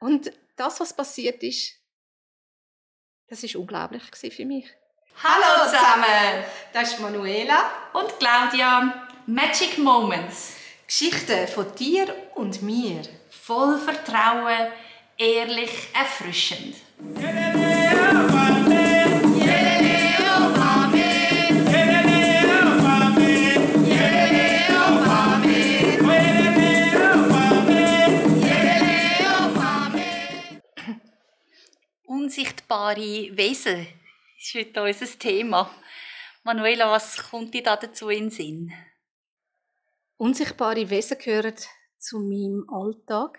Und das, was passiert ist, das ist unglaublich für mich. Hallo zusammen! Das ist Manuela und Claudia. Magic Moments. Geschichten von dir und mir. Voll Vertrauen, ehrlich, erfrischend. Unsichtbare Wesen ist heute unser Thema. Manuela, was kommt dir da dazu in den Sinn? Unsichtbare Wesen gehören zu meinem Alltag.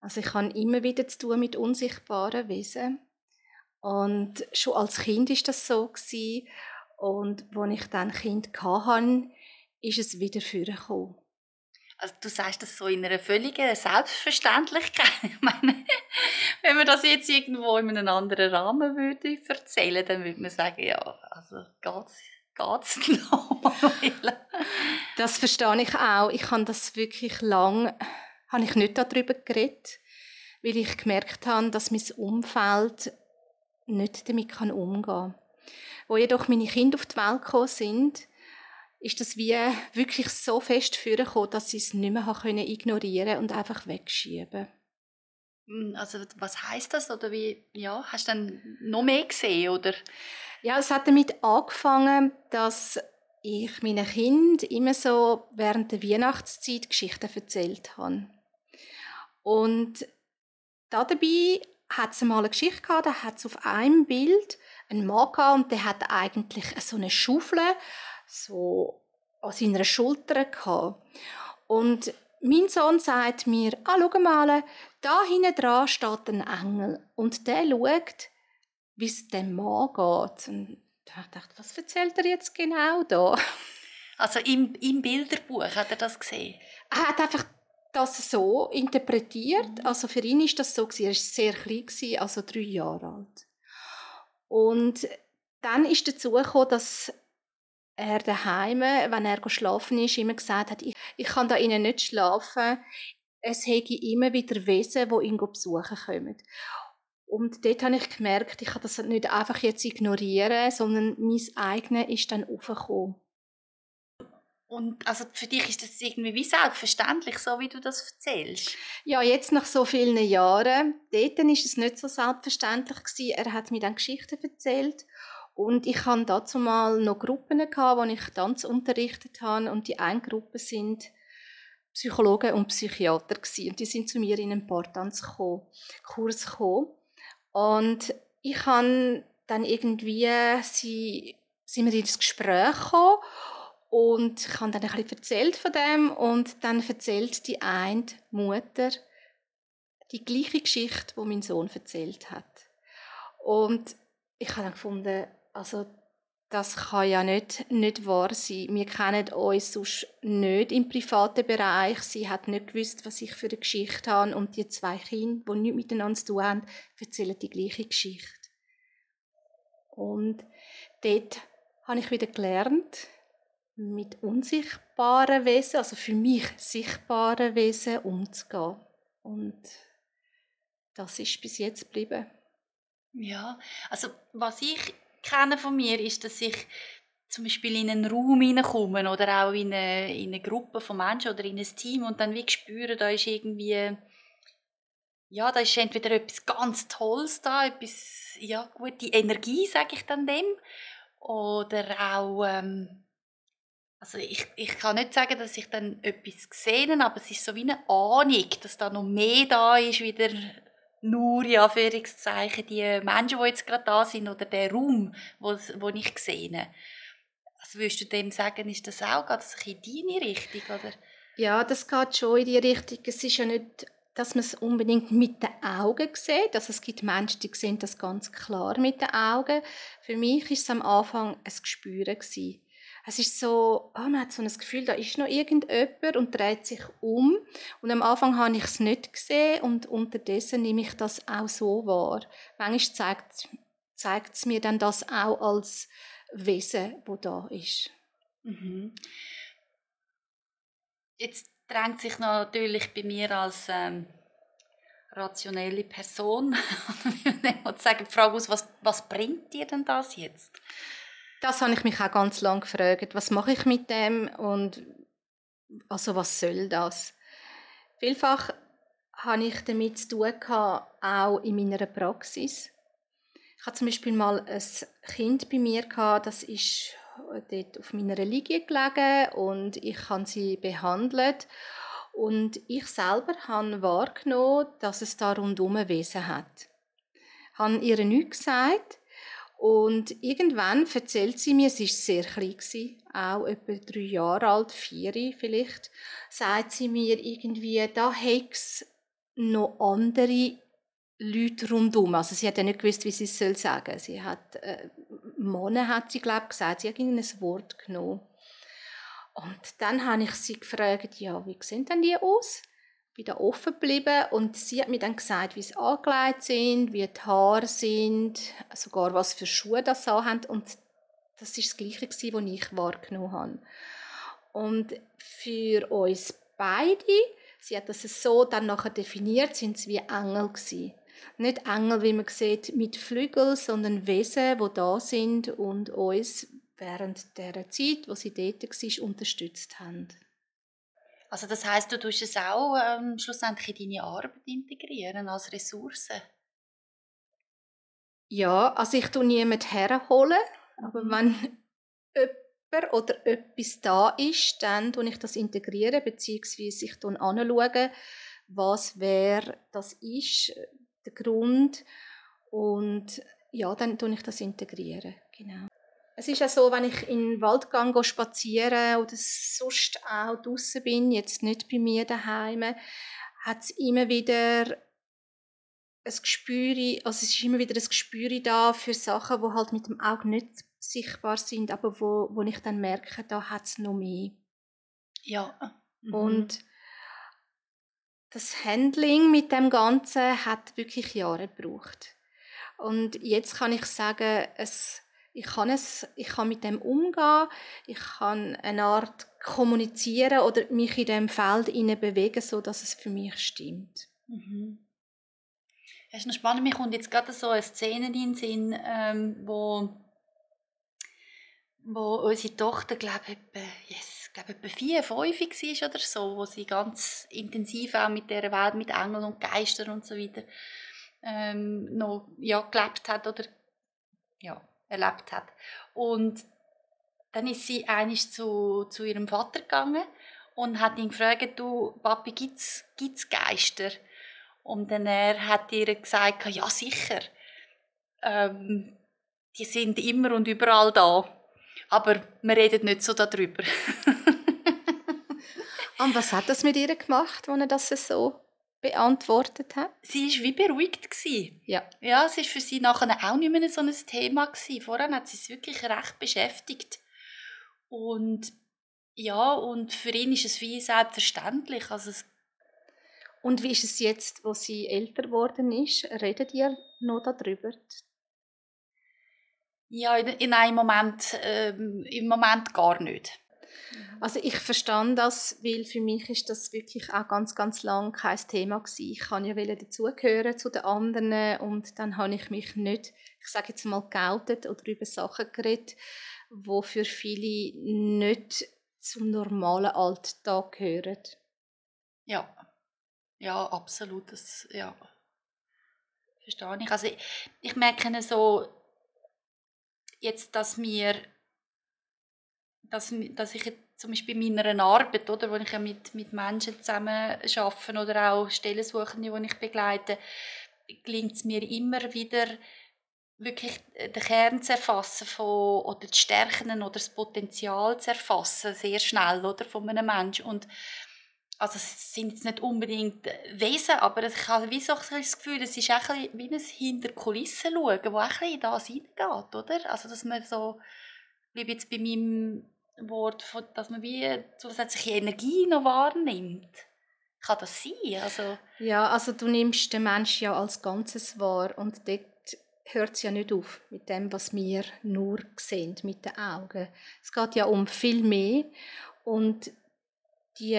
Also ich habe immer wieder zu tun mit unsichtbaren Wesen. Und schon als Kind ist das so. Und als ich dann Kind hatte, ist es wieder vorgekommen. Also du sagst das so in einer völligen Selbstverständlichkeit. Ich meine, wenn man das jetzt irgendwo in einem anderen Rahmen würde erzählen, dann würde man sagen, ja, also geht's, geht's noch, Das verstehe ich auch. Ich habe das wirklich lang, habe ich nicht darüber geredet, weil ich gemerkt habe, dass mein Umfeld nicht damit umgehen kann. Wo jedoch meine Kinder auf die Welt gekommen sind, ist das wie wirklich so fest vorgekommen, dass sie es nicht mehr können ignorieren und einfach wegschieben. Hm, also was heißt das oder wie? Ja, hast du dann noch mehr gesehen oder? Ja, es hat damit angefangen, dass ich meinen Kindern immer so während der Weihnachtszeit Geschichten erzählt habe. Und dabei hat es mal eine Geschichte gehabt, da hat es auf einem Bild einen Mann gehabt und der hat eigentlich so eine Schaufel so an seiner Schulter gehabt. Und mein Sohn sagt mir, ah, schau mal, da hinten dran steht ein Engel und der schaut, wie es dem Mann geht. Und da dachte ich, was erzählt er jetzt genau da? Also im, im Bilderbuch hat er das gesehen? Er hat einfach das so interpretiert. Mhm. Also für ihn ist das so er war sehr klein also drei Jahre alt. Und dann ist dazu gekommen, dass er daheim, wenn er schlafen ist, immer gesagt hat, ich, ich kann da innen nicht schlafen. Es hätte immer wieder Wesen, die ihn besuchen kommen. Und dort habe ich gemerkt, ich kann das nicht einfach jetzt ignorieren, sondern mein eigenes ist dann aufgekommen. Und also für dich ist das irgendwie wie selbstverständlich, so wie du das erzählst? Ja, jetzt nach so vielen Jahren. Dort war es nicht so selbstverständlich gewesen. Er hat mir dann Geschichten erzählt und ich hatte dazu mal noch Gruppen, gehabt, wo ich Tanz unterrichtet habe. Und die eine Gruppe sind Psychologen und Psychiater. Und die sind zu mir in einen Paartanzkurs gekommen. Und ich habe dann irgendwie, sie, sind wir ins Gespräch gekommen und ich habe dann ein bisschen erzählt von dem und dann erzählt die eine Mutter die gleiche Geschichte, die mein Sohn erzählt hat. Und ich habe dann gefunden, also das kann ja nicht, nicht wahr sein. Wir kennen uns sonst nicht im privaten Bereich. Sie hat nicht gewusst, was ich für eine Geschichte habe. Und die zwei Kinder, die nichts miteinander zu tun haben, erzählen die gleiche Geschichte. Und dort habe ich wieder gelernt, mit unsichtbaren Wesen, also für mich sichtbaren Wesen umzugehen. Und das ist bis jetzt geblieben. Ja, also was ich kenne von mir, ist, dass ich zum Beispiel in einen Raum hineinkomme oder auch in eine, in eine Gruppe von Menschen oder in ein Team und dann wie spüre, da ist irgendwie ja, da ist entweder etwas ganz Tolles da, etwas, ja, gute Energie, sage ich dann dem, oder auch, ähm, also ich, ich kann nicht sagen, dass ich dann etwas gesehen habe, aber es ist so wie eine Ahnung, dass da noch mehr da ist, wieder nur, ja, Anführungszeichen, die Menschen, die jetzt gerade da sind oder der Raum, wo, ich sehe. Also würdest du dem sagen, ist das auch, geht das in deine Richtung, oder? Ja, das geht schon in die Richtung. Es ist ja nicht, dass man es unbedingt mit den Augen sieht. Also es gibt Menschen, die sehen das ganz klar mit den Augen. Für mich war es am Anfang ein Gespür es ist so, oh, man hat so ein Gefühl, da ist noch irgendjemand und dreht sich um. Und am Anfang habe ich es nicht gesehen und unterdessen nehme ich das auch so wahr. Manchmal zeigt, zeigt es mir dann das auch als Wesen, wo da ist. Mhm. Jetzt drängt sich natürlich bei mir als ähm, rationelle Person. und sagen die Frage aus, was, was bringt dir denn das jetzt? Das habe ich mich auch ganz lange gefragt. Was mache ich mit dem und also was soll das? Vielfach habe ich damit zu tun gehabt, auch in meiner Praxis. Ich hatte zum Beispiel mal ein Kind bei mir gehabt, das ist dort auf meiner Liege gelegen und ich habe sie behandelt und ich selber habe wahrgenommen, dass es da rundum ein Wesen hat. Ich habe ihr nichts gesagt und irgendwann erzählt sie mir, sie war sehr klein, auch etwa drei Jahre alt, vier vielleicht, sagt sie mir irgendwie, da es noch andere Leute rundum. Also sie hat ja nicht gewusst, wie sie es soll sagen. Sie hat, äh, Mone hat sie, glaube gesagt, sie hat ein Wort genommen. Und dann habe ich sie gefragt, ja, wie sehen denn die aus? Da offen geblieben und sie hat mir dann gesagt, wie sie angelegt sind, wie die Haare sind, sogar was für Schuhe das haben und das ist das Gleiche was ich wahrgenommen habe. Und für uns beide, sie hat das so dann nachher definiert, sind sie wie Engel gewesen. Nicht Engel, wie man sieht, mit Flügeln, sondern Wesen, die da sind und uns während der Zeit, wo sie dort war, unterstützt haben. Also das heißt, du tust es auch ähm, schlussendlich in deine Arbeit integrieren als Ressource? Ja, also ich tue niemanden herholen, aber mhm. wenn jemand oder etwas da ist, dann tue ich das integrieren, beziehungsweise ich anschaue, was wer das ist, der Grund und ja, dann tue ich das integrieren, genau. Es ist ja so, wenn ich in den Wald gehe, spazieren oder sonst auch draußen bin, jetzt nicht bei mir daheim, hat es immer wieder ein Gespür, also es ist immer wieder ein Gespür da für Sachen, die halt mit dem Auge nicht sichtbar sind, aber wo, wo ich dann merke, da hat es noch mehr. Ja. Mhm. Und das Handling mit dem Ganzen hat wirklich Jahre gebraucht. Und jetzt kann ich sagen, es ich kann, es, ich kann mit dem umgehen, ich kann eine Art kommunizieren oder mich in dem Feld bewegen, so dass es für mich stimmt. Mhm. Es ist noch spannend, mir kommt jetzt gerade so eine Szene in den Sinn, ähm, wo, wo unsere Tochter, glaube ich, yes, glaube etwa vier, fünf war oder so, wo sie ganz intensiv auch mit der Welt, mit Engeln und Geistern und so weiter ähm, noch ja, gelebt hat oder ja, erlebt hat. Und dann ist sie eigentlich zu, zu ihrem Vater gegangen und hat ihn gefragt, du Papi, gibt's, gibt's Geister? Und dann er hat ihr gesagt, ja sicher, ähm, die sind immer und überall da, aber wir reden nicht so darüber. und was hat das mit ihr gemacht, als er das so beantwortet hat? Sie war wie beruhigt. Ja. Ja, es war für sie nachher auch nicht mehr so ein Thema. Gewesen. Vorher hat sie es wirklich recht beschäftigt. Und ja, und für ihn ist es wie selbstverständlich. Also und wie ist es jetzt, wo sie älter geworden ist? Redet ihr noch darüber? Ja, in, in einem Moment, ähm, im Moment gar nicht. Also ich verstand das, weil für mich ist das wirklich auch ganz, ganz lang kein Thema gewesen. Ich kann ja dazugehören zu den anderen und dann habe ich mich nicht, ich sage jetzt mal, geoutet oder über Sachen geredet, wo für viele nicht zum normalen Alltag gehören. Ja, ja, absolut, das, ja, verstehe ich. Also ich, ich merke so, jetzt, dass mir dass, dass ich zum Beispiel in meiner Arbeit, oder, wo ich ja mit, mit Menschen zusammen arbeite oder auch Stellensuchende, die ich begleite, gelingt es mir immer wieder, wirklich den Kern zu erfassen von, oder die Stärken oder das Potenzial zu erfassen, sehr schnell, oder, von einem Menschen. Und also es sind jetzt nicht unbedingt Wesen, aber ich habe wie so das Gefühl, es ist auch ein wie ein hinter Kulissen schauen, wo auch ein in das hineingeht, oder? Also dass man so, wie jetzt bei meinem Wort, dass man wie zusätzliche Energie noch wahrnimmt. Kann das sein? Also ja, also du nimmst den Menschen ja als Ganzes wahr und dort hört es ja nicht auf mit dem, was wir nur sehen mit den Augen. Es geht ja um viel mehr und die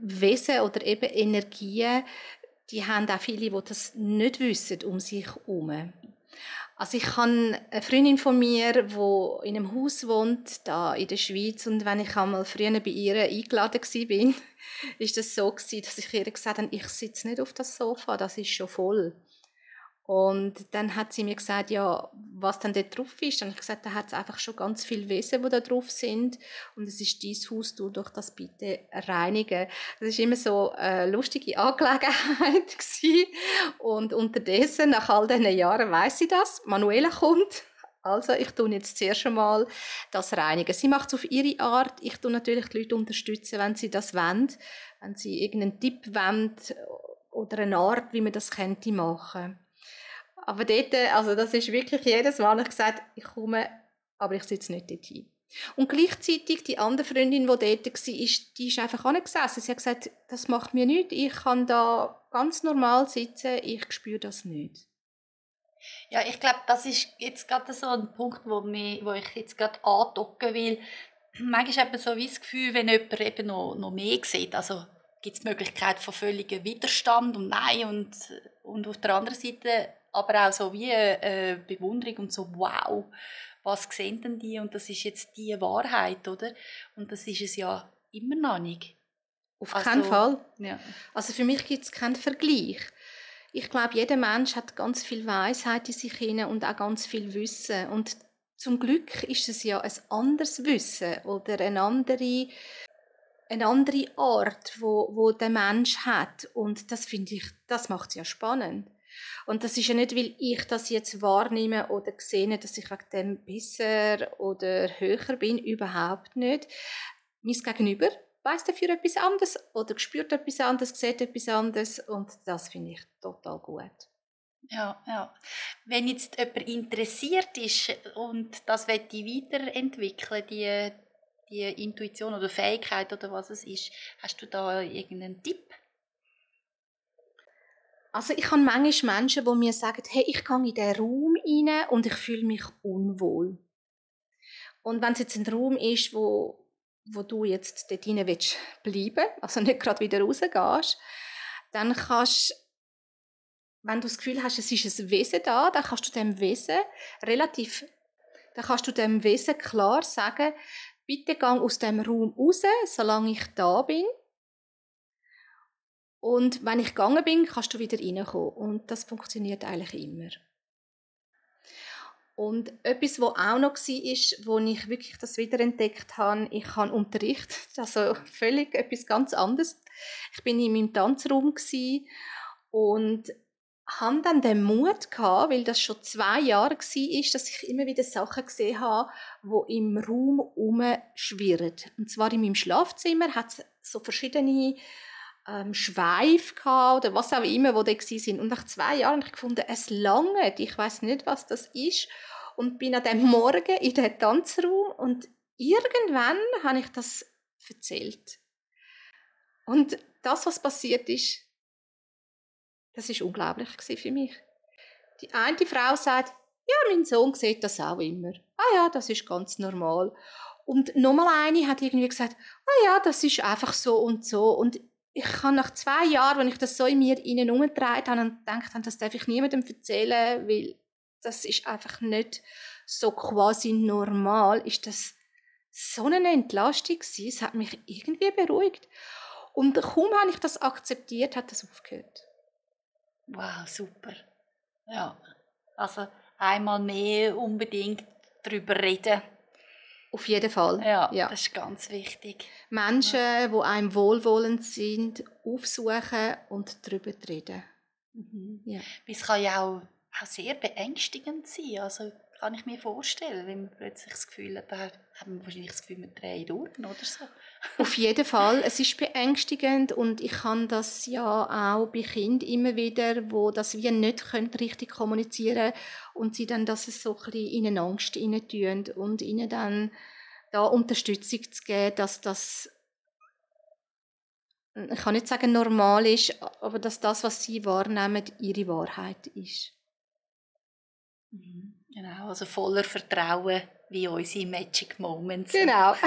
Wesen oder eben Energien, die haben auch viele, die das nicht wissen um sich herum. Also ich habe eine Freundin von mir, die in einem Haus wohnt, da in der Schweiz, und wenn ich einmal früher bei ihr eingeladen war, ist das so dass ich ihr gesagt habe, ich sitze nicht auf das Sofa, das ist schon voll. Und dann hat sie mir gesagt, ja, was dann dort drauf ist. Dann habe ich gesagt, da hat es einfach schon ganz viele Wesen, die da drauf sind. Und es ist dein Haus, du doch das bitte reinigen. Das ist immer so eine lustige Angelegenheit gewesen. Und unterdessen, nach all diesen Jahren, weiß sie das. Manuela kommt. Also, ich tue jetzt zuerst einmal das reinigen. Sie macht es auf ihre Art. Ich tue natürlich die Leute unterstützen, wenn sie das wollen. Wenn sie irgendeinen Tipp wollen oder eine Art, wie man das könnte machen aber dort, also das ist wirklich jedes Mal, ich gesagt, ich komme, aber ich sitze nicht dort hin. Und gleichzeitig die andere Freundin, die dort war, die ist einfach angesessen. Sie hat gesagt, das macht mir nichts, ich kann da ganz normal sitzen, ich spüre das nicht. Ja, ich glaube, das ist jetzt gerade so ein Punkt, wo, mich, wo ich jetzt gerade andocken will. Manchmal hat man so wie das Gefühl, wenn jemand eben noch, noch mehr sieht, also gibt es die Möglichkeit von völligem Widerstand und Nein und, und auf der anderen Seite aber auch so wie äh, Bewunderung und so, wow, was sehen denn die? Und das ist jetzt die Wahrheit, oder? Und das ist es ja immer noch nicht. Auf also, keinen Fall. Ja. Also für mich gibt es keinen Vergleich. Ich glaube, jeder Mensch hat ganz viel Weisheit in sich hinein und auch ganz viel Wissen. Und zum Glück ist es ja ein anderes Wissen oder eine andere, eine andere Art, wo, wo der Mensch hat. Und das finde ich, das macht es ja spannend. Und das ist ja nicht, weil ich das jetzt wahrnehme oder sehe, dass ich wegen dem besser oder höher bin, überhaupt nicht. Mein Gegenüber weiß dafür etwas anderes oder spürt etwas anderes, sieht etwas anderes und das finde ich total gut. Ja, ja. Wenn jetzt jemand interessiert ist und das weiterentwickeln weiterentwickeln, die, die Intuition oder Fähigkeit oder was es ist, hast du da irgendeinen Tipp? Also ich habe manchmal Menschen, die mir sagen, hey, ich gehe in diesen Raum rein und ich fühle mich unwohl. Und wenn es jetzt ein Raum ist, wo, wo du jetzt dort rein willst bleiben, also nicht gerade wieder rausgehst, dann kannst wenn du das Gefühl hast, es ist ein Wesen da, dann kannst du dem Wesen relativ, dann kannst du dem Wesen klar sagen, bitte gang aus dem Raum raus, solange ich da bin. Und wenn ich gegangen bin, kannst du wieder reinkommen. Und das funktioniert eigentlich immer. Und etwas, was auch noch war, ist, wo ich wirklich das wiederentdeckt habe, ich habe Unterricht, also völlig etwas ganz anderes. Ich bin in meinem Tanzraum und habe dann den Mut gehabt, weil das schon zwei Jahre war, dass ich immer wieder Sachen gesehen habe, die im Raum umschwirren. Und zwar in meinem Schlafzimmer hat es so verschiedene ähm, Schweif oder was auch immer, wo da sind. Und nach zwei Jahren habe ich gefunden, es lange. Ich weiß nicht, was das ist. Und bin an dem Morgen in den Tanzraum und irgendwann habe ich das erzählt. Und das, was passiert ist, das ist unglaublich für mich. Die eine Frau sagt, ja, mein Sohn sieht das auch immer. Ah ja, das ist ganz normal. Und nochmal eine hat irgendwie gesagt, ah ja, das ist einfach so und so. Und ich kann nach zwei Jahren, wenn ich das so in mir innen umgedreht habe und gedacht habe, das darf ich niemandem erzählen, weil das ist einfach nicht so quasi normal, ist das so eine Entlastung gewesen. Es hat mich irgendwie beruhigt. Und kaum habe ich das akzeptiert, hat das aufgehört. Wow, super. Ja, also einmal mehr unbedingt darüber reden auf jeden Fall. Ja, ja. das ist ganz wichtig. Menschen, ja. die einem wohlwollend sind, aufsuchen und darüber reden. Mhm. Ja. Es kann ja auch, auch sehr beängstigend sein. Also kann ich mir vorstellen, wenn man plötzlich das Gefühl hat, hat man wahrscheinlich das Gefühl, man dreht durch oder so. Auf jeden Fall. Es ist beängstigend und ich kann das ja auch bei Kindern immer wieder, wo das wie nicht können, richtig kommunizieren und sie dann das so ein bisschen in Angst tun und ihnen dann da Unterstützung zu geben, dass das ich kann nicht sagen normal ist, aber dass das, was sie wahrnehmen, ihre Wahrheit ist. Mhm. Genau, also voller Vertrauen wie unsere Magic Moments. Genau.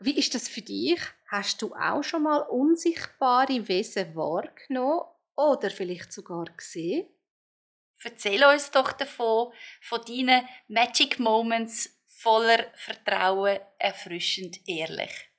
Wie ist das für dich? Hast du auch schon mal unsichtbare Wesen wahrgenommen oder vielleicht sogar gesehen? Erzähl uns doch davon, von deinen Magic Moments voller Vertrauen, erfrischend ehrlich.